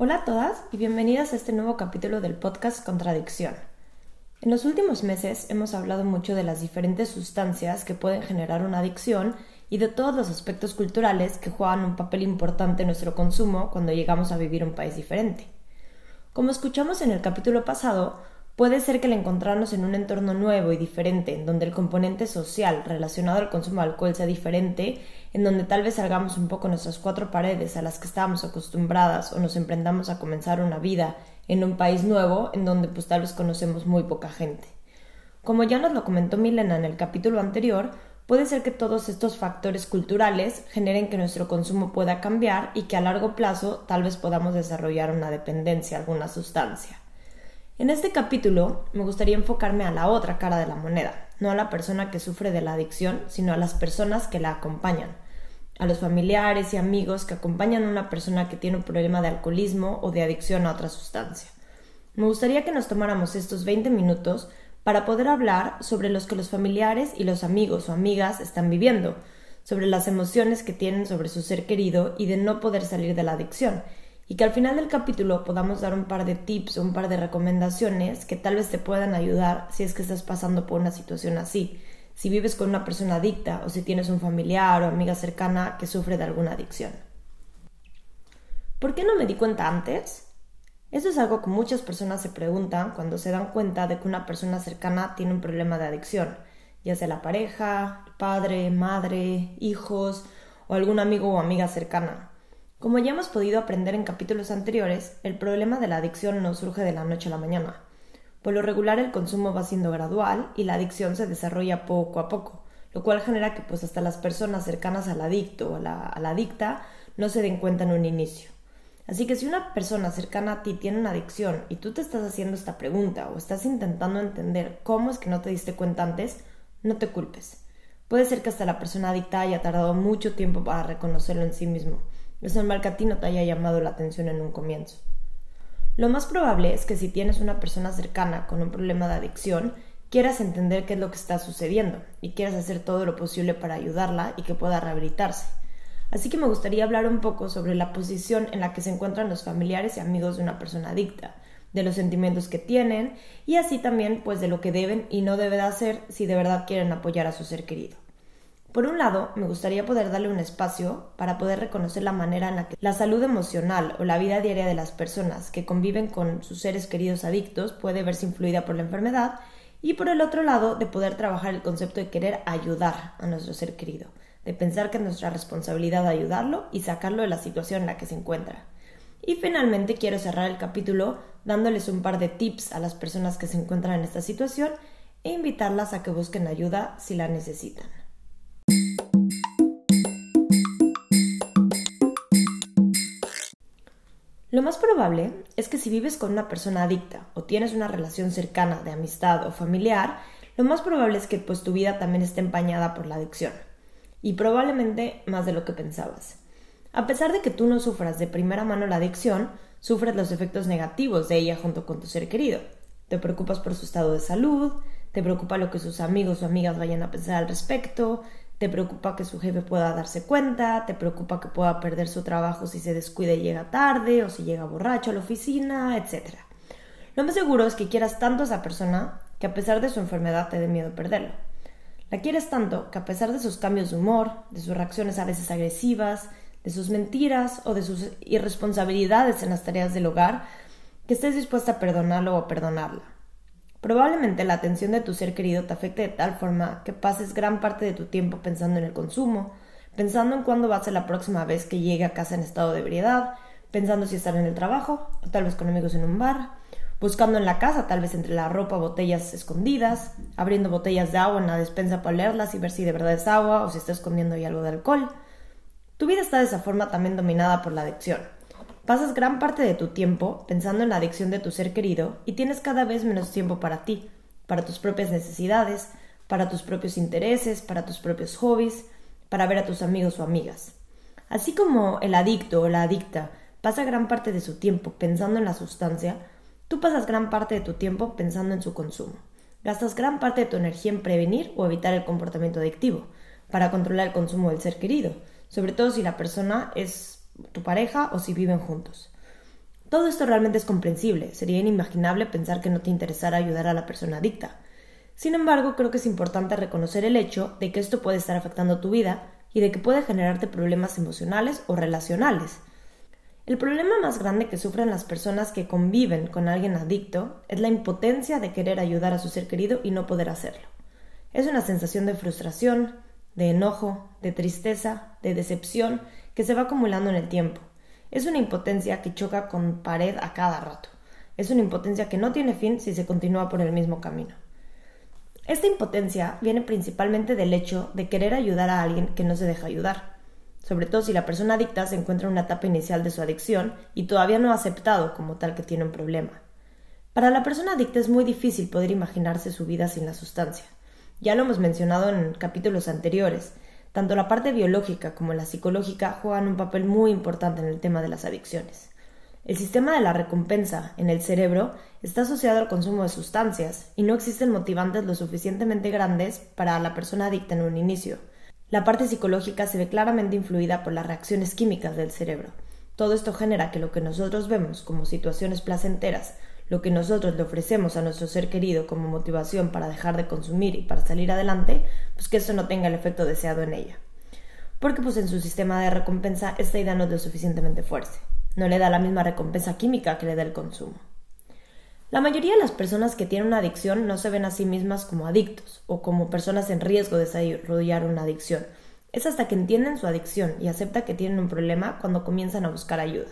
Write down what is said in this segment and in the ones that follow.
Hola a todas y bienvenidas a este nuevo capítulo del podcast Contradicción. En los últimos meses hemos hablado mucho de las diferentes sustancias que pueden generar una adicción y de todos los aspectos culturales que juegan un papel importante en nuestro consumo cuando llegamos a vivir un país diferente. Como escuchamos en el capítulo pasado, Puede ser que el encontrarnos en un entorno nuevo y diferente, en donde el componente social relacionado al consumo de alcohol sea diferente, en donde tal vez salgamos un poco nuestras cuatro paredes a las que estábamos acostumbradas o nos emprendamos a comenzar una vida en un país nuevo, en donde pues tal vez conocemos muy poca gente. Como ya nos lo comentó Milena en el capítulo anterior, puede ser que todos estos factores culturales generen que nuestro consumo pueda cambiar y que a largo plazo tal vez podamos desarrollar una dependencia a alguna sustancia. En este capítulo me gustaría enfocarme a la otra cara de la moneda, no a la persona que sufre de la adicción, sino a las personas que la acompañan, a los familiares y amigos que acompañan a una persona que tiene un problema de alcoholismo o de adicción a otra sustancia. Me gustaría que nos tomáramos estos 20 minutos para poder hablar sobre los que los familiares y los amigos o amigas están viviendo, sobre las emociones que tienen sobre su ser querido y de no poder salir de la adicción, y que al final del capítulo podamos dar un par de tips o un par de recomendaciones que tal vez te puedan ayudar si es que estás pasando por una situación así, si vives con una persona adicta o si tienes un familiar o amiga cercana que sufre de alguna adicción. ¿Por qué no me di cuenta antes? Eso es algo que muchas personas se preguntan cuando se dan cuenta de que una persona cercana tiene un problema de adicción, ya sea la pareja, padre, madre, hijos o algún amigo o amiga cercana. Como ya hemos podido aprender en capítulos anteriores, el problema de la adicción no surge de la noche a la mañana. Por lo regular el consumo va siendo gradual y la adicción se desarrolla poco a poco, lo cual genera que pues hasta las personas cercanas al adicto o a la, a adicta no se den cuenta en un inicio. Así que si una persona cercana a ti tiene una adicción y tú te estás haciendo esta pregunta o estás intentando entender cómo es que no te diste cuenta antes, no te culpes. Puede ser que hasta la persona adicta haya tardado mucho tiempo para reconocerlo en sí mismo es normal que a ti no te haya llamado la atención en un comienzo. Lo más probable es que si tienes una persona cercana con un problema de adicción, quieras entender qué es lo que está sucediendo y quieras hacer todo lo posible para ayudarla y que pueda rehabilitarse. Así que me gustaría hablar un poco sobre la posición en la que se encuentran los familiares y amigos de una persona adicta, de los sentimientos que tienen y así también pues de lo que deben y no deben hacer si de verdad quieren apoyar a su ser querido. Por un lado, me gustaría poder darle un espacio para poder reconocer la manera en la que la salud emocional o la vida diaria de las personas que conviven con sus seres queridos adictos puede verse influida por la enfermedad y por el otro lado, de poder trabajar el concepto de querer ayudar a nuestro ser querido, de pensar que es nuestra responsabilidad ayudarlo y sacarlo de la situación en la que se encuentra. Y finalmente quiero cerrar el capítulo dándoles un par de tips a las personas que se encuentran en esta situación e invitarlas a que busquen ayuda si la necesitan. Lo más probable es que si vives con una persona adicta o tienes una relación cercana de amistad o familiar, lo más probable es que pues tu vida también esté empañada por la adicción. Y probablemente más de lo que pensabas. A pesar de que tú no sufras de primera mano la adicción, sufres los efectos negativos de ella junto con tu ser querido. Te preocupas por su estado de salud, te preocupa lo que sus amigos o amigas vayan a pensar al respecto, te preocupa que su jefe pueda darse cuenta, te preocupa que pueda perder su trabajo si se descuida y llega tarde o si llega borracho a la oficina, etc. Lo más seguro es que quieras tanto a esa persona que a pesar de su enfermedad te dé miedo perderlo. La quieres tanto que a pesar de sus cambios de humor, de sus reacciones a veces agresivas, de sus mentiras o de sus irresponsabilidades en las tareas del hogar, que estés dispuesta a perdonarlo o a perdonarla. Probablemente la atención de tu ser querido te afecte de tal forma que pases gran parte de tu tiempo pensando en el consumo, pensando en cuándo va a ser la próxima vez que llegue a casa en estado de ebriedad, pensando si estar en el trabajo, o tal vez con amigos en un bar, buscando en la casa, tal vez entre la ropa, botellas escondidas, abriendo botellas de agua en la despensa para leerlas y ver si de verdad es agua o si está escondiendo ahí algo de alcohol. Tu vida está de esa forma también dominada por la adicción. Pasas gran parte de tu tiempo pensando en la adicción de tu ser querido y tienes cada vez menos tiempo para ti, para tus propias necesidades, para tus propios intereses, para tus propios hobbies, para ver a tus amigos o amigas. Así como el adicto o la adicta pasa gran parte de su tiempo pensando en la sustancia, tú pasas gran parte de tu tiempo pensando en su consumo. Gastas gran parte de tu energía en prevenir o evitar el comportamiento adictivo, para controlar el consumo del ser querido, sobre todo si la persona es tu pareja o si viven juntos. Todo esto realmente es comprensible, sería inimaginable pensar que no te interesara ayudar a la persona adicta. Sin embargo, creo que es importante reconocer el hecho de que esto puede estar afectando tu vida y de que puede generarte problemas emocionales o relacionales. El problema más grande que sufren las personas que conviven con alguien adicto es la impotencia de querer ayudar a su ser querido y no poder hacerlo. Es una sensación de frustración, de enojo, de tristeza, de decepción que se va acumulando en el tiempo. Es una impotencia que choca con pared a cada rato. Es una impotencia que no tiene fin si se continúa por el mismo camino. Esta impotencia viene principalmente del hecho de querer ayudar a alguien que no se deja ayudar sobre todo si la persona adicta se encuentra en una etapa inicial de su adicción y todavía no ha aceptado como tal que tiene un problema. Para la persona adicta es muy difícil poder imaginarse su vida sin la sustancia. Ya lo hemos mencionado en capítulos anteriores. Tanto la parte biológica como la psicológica juegan un papel muy importante en el tema de las adicciones. El sistema de la recompensa en el cerebro está asociado al consumo de sustancias y no existen motivantes lo suficientemente grandes para la persona adicta en un inicio. La parte psicológica se ve claramente influida por las reacciones químicas del cerebro. Todo esto genera que lo que nosotros vemos como situaciones placenteras, lo que nosotros le ofrecemos a nuestro ser querido como motivación para dejar de consumir y para salir adelante, pues que esto no tenga el efecto deseado en ella. Porque pues en su sistema de recompensa esta idea no es lo suficientemente fuerte. No le da la misma recompensa química que le da el consumo. La mayoría de las personas que tienen una adicción no se ven a sí mismas como adictos o como personas en riesgo de desarrollar una adicción. Es hasta que entienden su adicción y aceptan que tienen un problema cuando comienzan a buscar ayuda.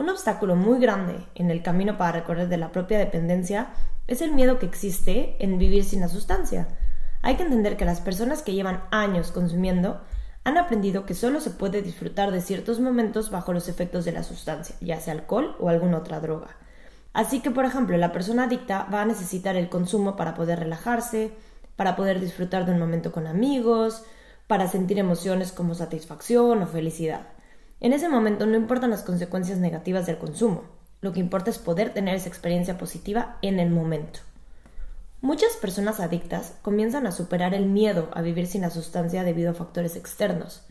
Un obstáculo muy grande en el camino para recorrer de la propia dependencia es el miedo que existe en vivir sin la sustancia. Hay que entender que las personas que llevan años consumiendo han aprendido que solo se puede disfrutar de ciertos momentos bajo los efectos de la sustancia, ya sea alcohol o alguna otra droga. Así que, por ejemplo, la persona adicta va a necesitar el consumo para poder relajarse, para poder disfrutar de un momento con amigos, para sentir emociones como satisfacción o felicidad. En ese momento no importan las consecuencias negativas del consumo, lo que importa es poder tener esa experiencia positiva en el momento. Muchas personas adictas comienzan a superar el miedo a vivir sin la sustancia debido a factores externos.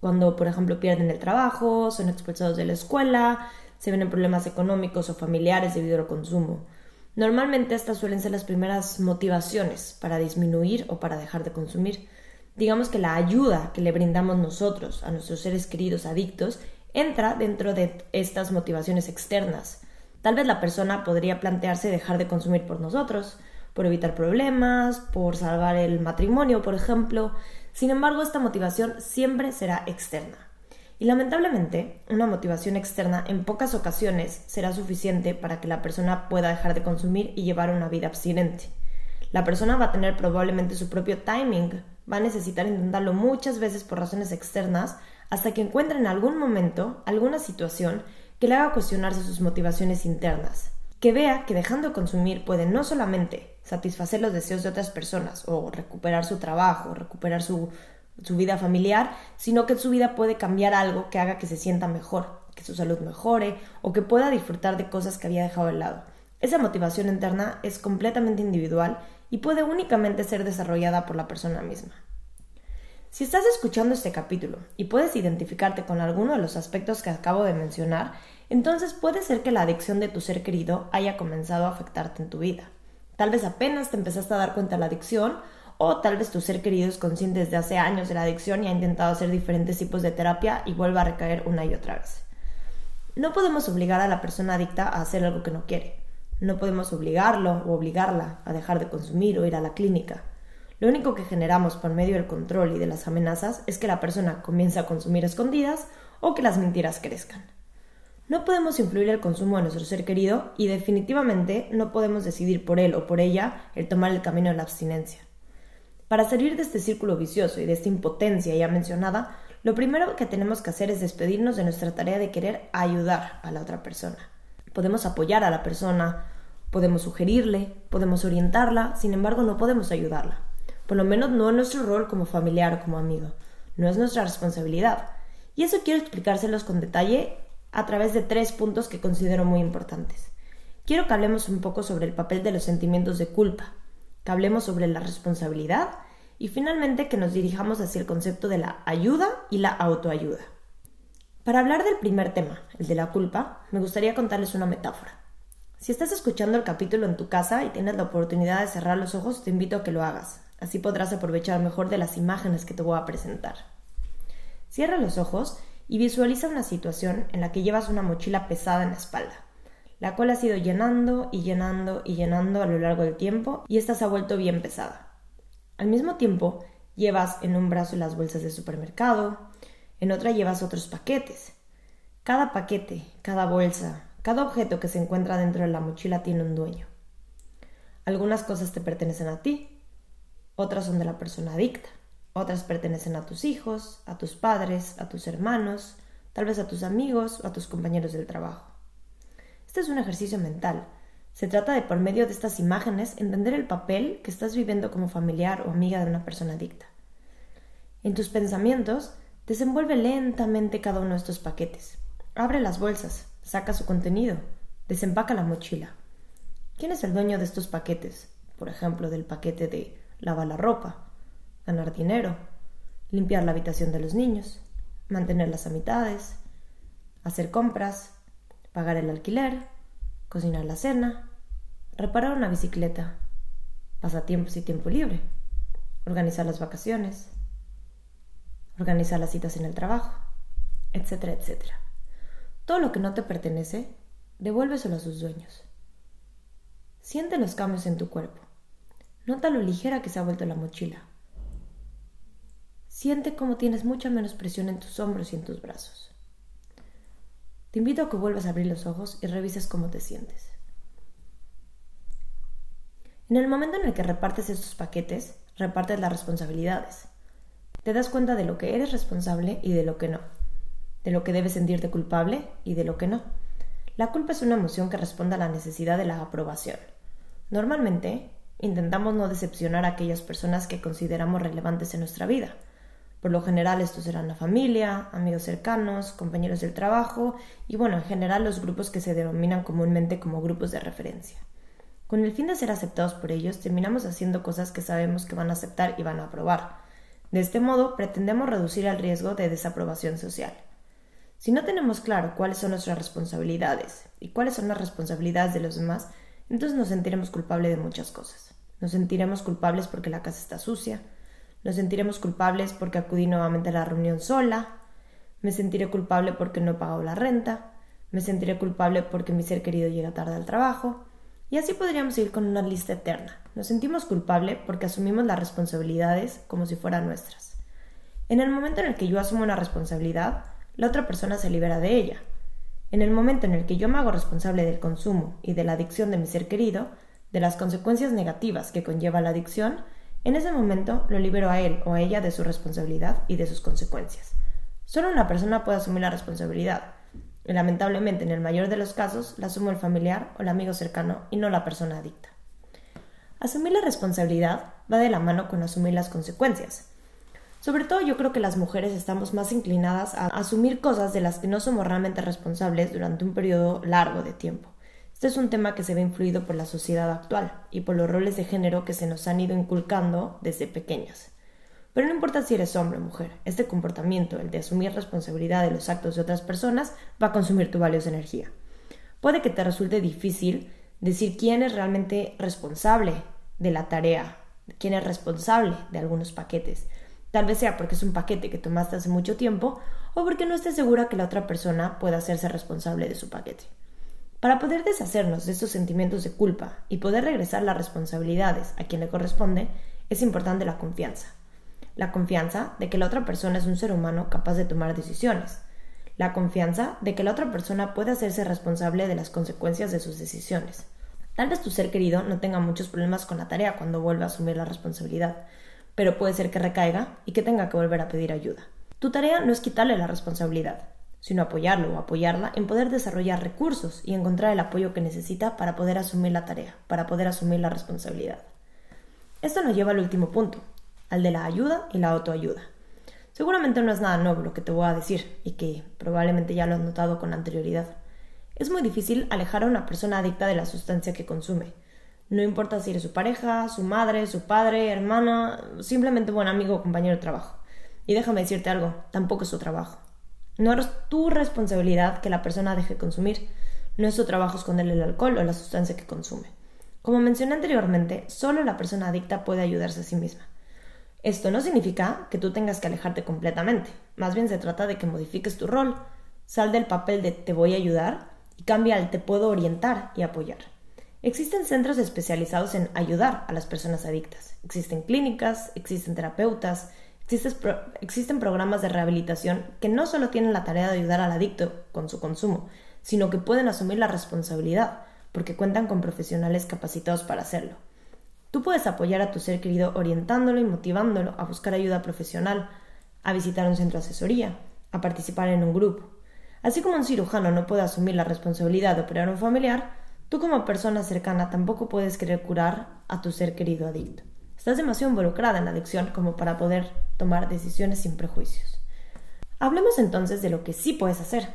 Cuando, por ejemplo, pierden el trabajo, son expulsados de la escuela, se ven en problemas económicos o familiares debido al consumo. Normalmente estas suelen ser las primeras motivaciones para disminuir o para dejar de consumir. Digamos que la ayuda que le brindamos nosotros a nuestros seres queridos adictos entra dentro de estas motivaciones externas. Tal vez la persona podría plantearse dejar de consumir por nosotros, por evitar problemas, por salvar el matrimonio, por ejemplo. Sin embargo, esta motivación siempre será externa. Y lamentablemente, una motivación externa en pocas ocasiones será suficiente para que la persona pueda dejar de consumir y llevar una vida abstinente. La persona va a tener probablemente su propio timing, va a necesitar intentarlo muchas veces por razones externas hasta que encuentre en algún momento alguna situación que le haga cuestionarse sus motivaciones internas, que vea que dejando de consumir puede no solamente satisfacer los deseos de otras personas o recuperar su trabajo, recuperar su su vida familiar, sino que su vida puede cambiar algo que haga que se sienta mejor, que su salud mejore o que pueda disfrutar de cosas que había dejado de lado. Esa motivación interna es completamente individual y puede únicamente ser desarrollada por la persona misma. Si estás escuchando este capítulo y puedes identificarte con alguno de los aspectos que acabo de mencionar, entonces puede ser que la adicción de tu ser querido haya comenzado a afectarte en tu vida. Tal vez apenas te empezaste a dar cuenta de la adicción o tal vez tu ser querido es consciente desde hace años de la adicción y ha intentado hacer diferentes tipos de terapia y vuelve a recaer una y otra vez. No podemos obligar a la persona adicta a hacer algo que no quiere. No podemos obligarlo o obligarla a dejar de consumir o ir a la clínica. Lo único que generamos por medio del control y de las amenazas es que la persona comience a consumir escondidas o que las mentiras crezcan. No podemos influir el consumo de nuestro ser querido y definitivamente no podemos decidir por él o por ella el tomar el camino de la abstinencia. Para salir de este círculo vicioso y de esta impotencia ya mencionada, lo primero que tenemos que hacer es despedirnos de nuestra tarea de querer ayudar a la otra persona. Podemos apoyar a la persona, podemos sugerirle, podemos orientarla, sin embargo no podemos ayudarla. Por lo menos no en nuestro rol como familiar o como amigo. No es nuestra responsabilidad. Y eso quiero explicárselos con detalle a través de tres puntos que considero muy importantes. Quiero que hablemos un poco sobre el papel de los sentimientos de culpa, que hablemos sobre la responsabilidad y finalmente que nos dirijamos hacia el concepto de la ayuda y la autoayuda. Para hablar del primer tema, el de la culpa, me gustaría contarles una metáfora. Si estás escuchando el capítulo en tu casa y tienes la oportunidad de cerrar los ojos, te invito a que lo hagas. Así podrás aprovechar mejor de las imágenes que te voy a presentar. Cierra los ojos y visualiza una situación en la que llevas una mochila pesada en la espalda, la cual has ido llenando y llenando y llenando a lo largo del tiempo y esta se ha vuelto bien pesada. Al mismo tiempo, llevas en un brazo las bolsas de supermercado, en otra llevas otros paquetes. Cada paquete, cada bolsa, cada objeto que se encuentra dentro de la mochila tiene un dueño. Algunas cosas te pertenecen a ti, otras son de la persona adicta, otras pertenecen a tus hijos, a tus padres, a tus hermanos, tal vez a tus amigos o a tus compañeros del trabajo. Este es un ejercicio mental. Se trata de, por medio de estas imágenes, entender el papel que estás viviendo como familiar o amiga de una persona adicta. En tus pensamientos, Desenvuelve lentamente cada uno de estos paquetes. Abre las bolsas, saca su contenido, desempaca la mochila. ¿Quién es el dueño de estos paquetes? Por ejemplo, del paquete de lavar la ropa, ganar dinero, limpiar la habitación de los niños, mantener las amistades, hacer compras, pagar el alquiler, cocinar la cena, reparar una bicicleta, pasatiempos y tiempo libre, organizar las vacaciones, organizar las citas en el trabajo, etcétera, etcétera. Todo lo que no te pertenece, devuélveselo a sus dueños. Siente los cambios en tu cuerpo. Nota lo ligera que se ha vuelto la mochila. Siente cómo tienes mucha menos presión en tus hombros y en tus brazos. Te invito a que vuelvas a abrir los ojos y revises cómo te sientes. En el momento en el que repartes estos paquetes, repartes las responsabilidades. Te das cuenta de lo que eres responsable y de lo que no, de lo que debes sentirte culpable y de lo que no. La culpa es una emoción que responde a la necesidad de la aprobación. Normalmente, intentamos no decepcionar a aquellas personas que consideramos relevantes en nuestra vida. Por lo general estos serán la familia, amigos cercanos, compañeros del trabajo y bueno, en general los grupos que se denominan comúnmente como grupos de referencia. Con el fin de ser aceptados por ellos, terminamos haciendo cosas que sabemos que van a aceptar y van a aprobar. De este modo, pretendemos reducir el riesgo de desaprobación social. Si no tenemos claro cuáles son nuestras responsabilidades y cuáles son las responsabilidades de los demás, entonces nos sentiremos culpables de muchas cosas. Nos sentiremos culpables porque la casa está sucia, nos sentiremos culpables porque acudí nuevamente a la reunión sola, me sentiré culpable porque no he pagado la renta, me sentiré culpable porque mi ser querido llega tarde al trabajo, y así podríamos ir con una lista eterna. Nos sentimos culpables porque asumimos las responsabilidades como si fueran nuestras. En el momento en el que yo asumo una responsabilidad, la otra persona se libera de ella. En el momento en el que yo me hago responsable del consumo y de la adicción de mi ser querido, de las consecuencias negativas que conlleva la adicción, en ese momento lo libero a él o a ella de su responsabilidad y de sus consecuencias. Solo una persona puede asumir la responsabilidad, y lamentablemente, en el mayor de los casos, la asume el familiar o el amigo cercano y no la persona adicta. Asumir la responsabilidad va de la mano con asumir las consecuencias. Sobre todo yo creo que las mujeres estamos más inclinadas a asumir cosas de las que no somos realmente responsables durante un periodo largo de tiempo. Este es un tema que se ve influido por la sociedad actual y por los roles de género que se nos han ido inculcando desde pequeñas. Pero no importa si eres hombre o mujer, este comportamiento, el de asumir responsabilidad de los actos de otras personas, va a consumir tu valiosa energía. Puede que te resulte difícil decir quién es realmente responsable de la tarea, quién es responsable de algunos paquetes. Tal vez sea porque es un paquete que tomaste hace mucho tiempo o porque no estés segura que la otra persona pueda hacerse responsable de su paquete. Para poder deshacernos de estos sentimientos de culpa y poder regresar las responsabilidades a quien le corresponde, es importante la confianza la confianza de que la otra persona es un ser humano capaz de tomar decisiones, la confianza de que la otra persona puede hacerse responsable de las consecuencias de sus decisiones. Tal vez tu ser querido no tenga muchos problemas con la tarea cuando vuelva a asumir la responsabilidad, pero puede ser que recaiga y que tenga que volver a pedir ayuda. Tu tarea no es quitarle la responsabilidad, sino apoyarlo o apoyarla en poder desarrollar recursos y encontrar el apoyo que necesita para poder asumir la tarea, para poder asumir la responsabilidad. Esto nos lleva al último punto, al de la ayuda y la autoayuda. Seguramente no es nada nuevo lo que te voy a decir y que probablemente ya lo has notado con anterioridad. Es muy difícil alejar a una persona adicta de la sustancia que consume. No importa si eres su pareja, su madre, su padre, hermana, simplemente buen amigo o compañero de trabajo. Y déjame decirte algo, tampoco es su trabajo. No es tu responsabilidad que la persona deje de consumir. No es su trabajo esconderle el alcohol o la sustancia que consume. Como mencioné anteriormente, solo la persona adicta puede ayudarse a sí misma. Esto no significa que tú tengas que alejarte completamente, más bien se trata de que modifiques tu rol, sal del papel de te voy a ayudar y cambia al te puedo orientar y apoyar. Existen centros especializados en ayudar a las personas adictas, existen clínicas, existen terapeutas, existen, programas de rehabilitación que no solo tienen la tarea de ayudar al adicto con su consumo, sino que pueden asumir la responsabilidad, porque cuentan con profesionales capacitados para hacerlo. Tú puedes apoyar a tu ser querido orientándolo y motivándolo a buscar ayuda profesional, a visitar un centro de asesoría, a participar en un grupo. Así como un cirujano no puede asumir la responsabilidad de operar a un familiar, tú como persona cercana tampoco puedes querer curar a tu ser querido adicto. Estás demasiado involucrada en la adicción como para poder tomar decisiones sin prejuicios. Hablemos entonces de lo que sí puedes hacer.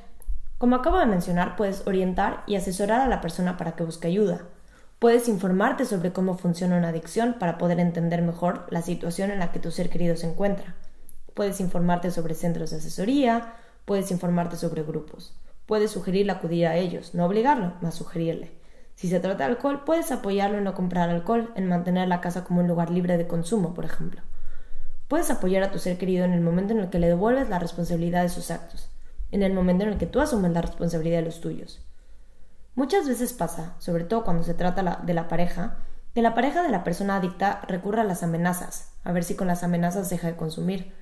Como acabo de mencionar, puedes orientar y asesorar a la persona para que busque ayuda, Puedes informarte sobre cómo funciona una adicción para poder entender mejor la situación en la que tu ser querido se encuentra. Puedes informarte sobre centros de asesoría, puedes informarte sobre grupos. Puedes sugerirle acudir a ellos, no obligarlo, más sugerirle. Si se trata de alcohol, puedes apoyarlo en no comprar alcohol, en mantener la casa como un lugar libre de consumo, por ejemplo. Puedes apoyar a tu ser querido en el momento en el que le devuelves la responsabilidad de sus actos, en el momento en el que tú asumes la responsabilidad de los tuyos. Muchas veces pasa, sobre todo cuando se trata de la pareja, que la pareja de la persona adicta recurre a las amenazas, a ver si con las amenazas deja de consumir.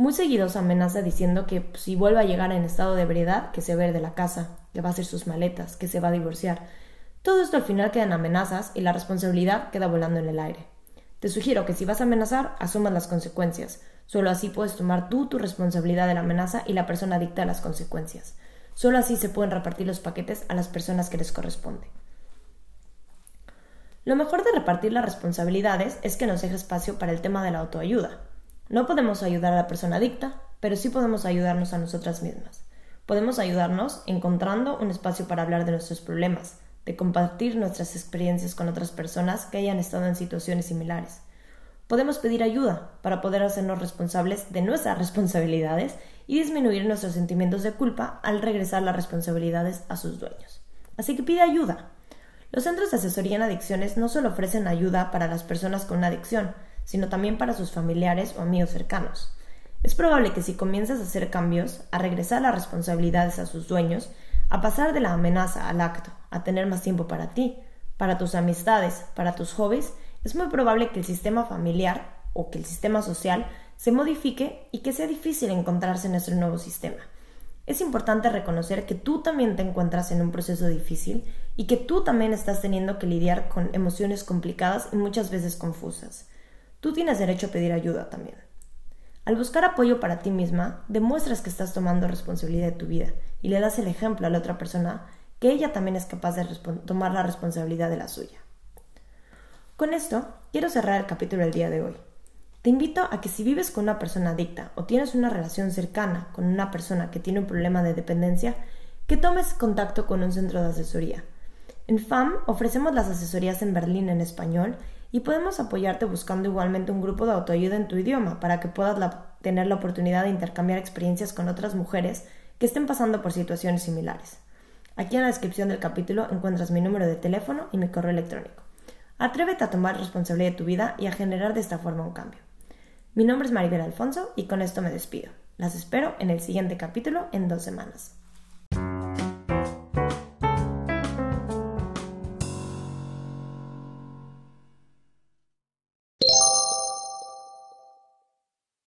Muy seguido se amenaza diciendo que pues, si vuelve a llegar en estado de ebriedad, que se va a ir de la casa, que va a hacer sus maletas, que se va a divorciar. Todo esto al final quedan amenazas y la responsabilidad queda volando en el aire. Te sugiero que si vas a amenazar, asumas las consecuencias. Solo así puedes tomar tú tu responsabilidad de la amenaza y la persona adicta las consecuencias. Solo así se pueden repartir los paquetes a las personas que les corresponde. Lo mejor de repartir las responsabilidades es que nos deje espacio para el tema de la autoayuda. No podemos ayudar a la persona adicta, pero sí podemos ayudarnos a nosotras mismas. Podemos ayudarnos encontrando un espacio para hablar de nuestros problemas, de compartir nuestras experiencias con otras personas que hayan estado en situaciones similares. Podemos pedir ayuda para poder hacernos responsables de nuestras responsabilidades y disminuir nuestros sentimientos de culpa al regresar las responsabilidades a sus dueños. Así que pide ayuda. Los centros de asesoría en adicciones no solo ofrecen ayuda para las personas con una adicción, sino también para sus familiares o amigos cercanos. Es probable que si comienzas a hacer cambios, a regresar las responsabilidades a sus dueños, a pasar de la amenaza al acto, a tener más tiempo para ti, para tus amistades, para tus hobbies, es muy probable que el sistema familiar o que el sistema social se modifique y que sea difícil encontrarse en nuestro nuevo sistema. Es importante reconocer que tú también te encuentras en un proceso difícil y que tú también estás teniendo que lidiar con emociones complicadas y muchas veces confusas. Tú tienes derecho a pedir ayuda también. Al buscar apoyo para ti misma, demuestras que estás tomando responsabilidad de tu vida y le das el ejemplo a la otra persona que ella también es capaz de tomar la responsabilidad de la suya. Con esto, quiero cerrar el capítulo del día de hoy. Te invito a que si vives con una persona adicta o tienes una relación cercana con una persona que tiene un problema de dependencia, que tomes contacto con un centro de asesoría. En FAM ofrecemos las asesorías en Berlín en español y podemos apoyarte buscando igualmente un grupo de autoayuda en tu idioma para que puedas tener la oportunidad de intercambiar experiencias con otras mujeres que estén pasando por situaciones similares. Aquí en la descripción del capítulo encuentras mi número de teléfono y mi correo electrónico. Atrévete a tomar responsabilidad de tu vida y a generar de esta forma un cambio. Mi nombre es Maribel Alfonso y con esto me despido. Las espero en el siguiente capítulo en dos semanas.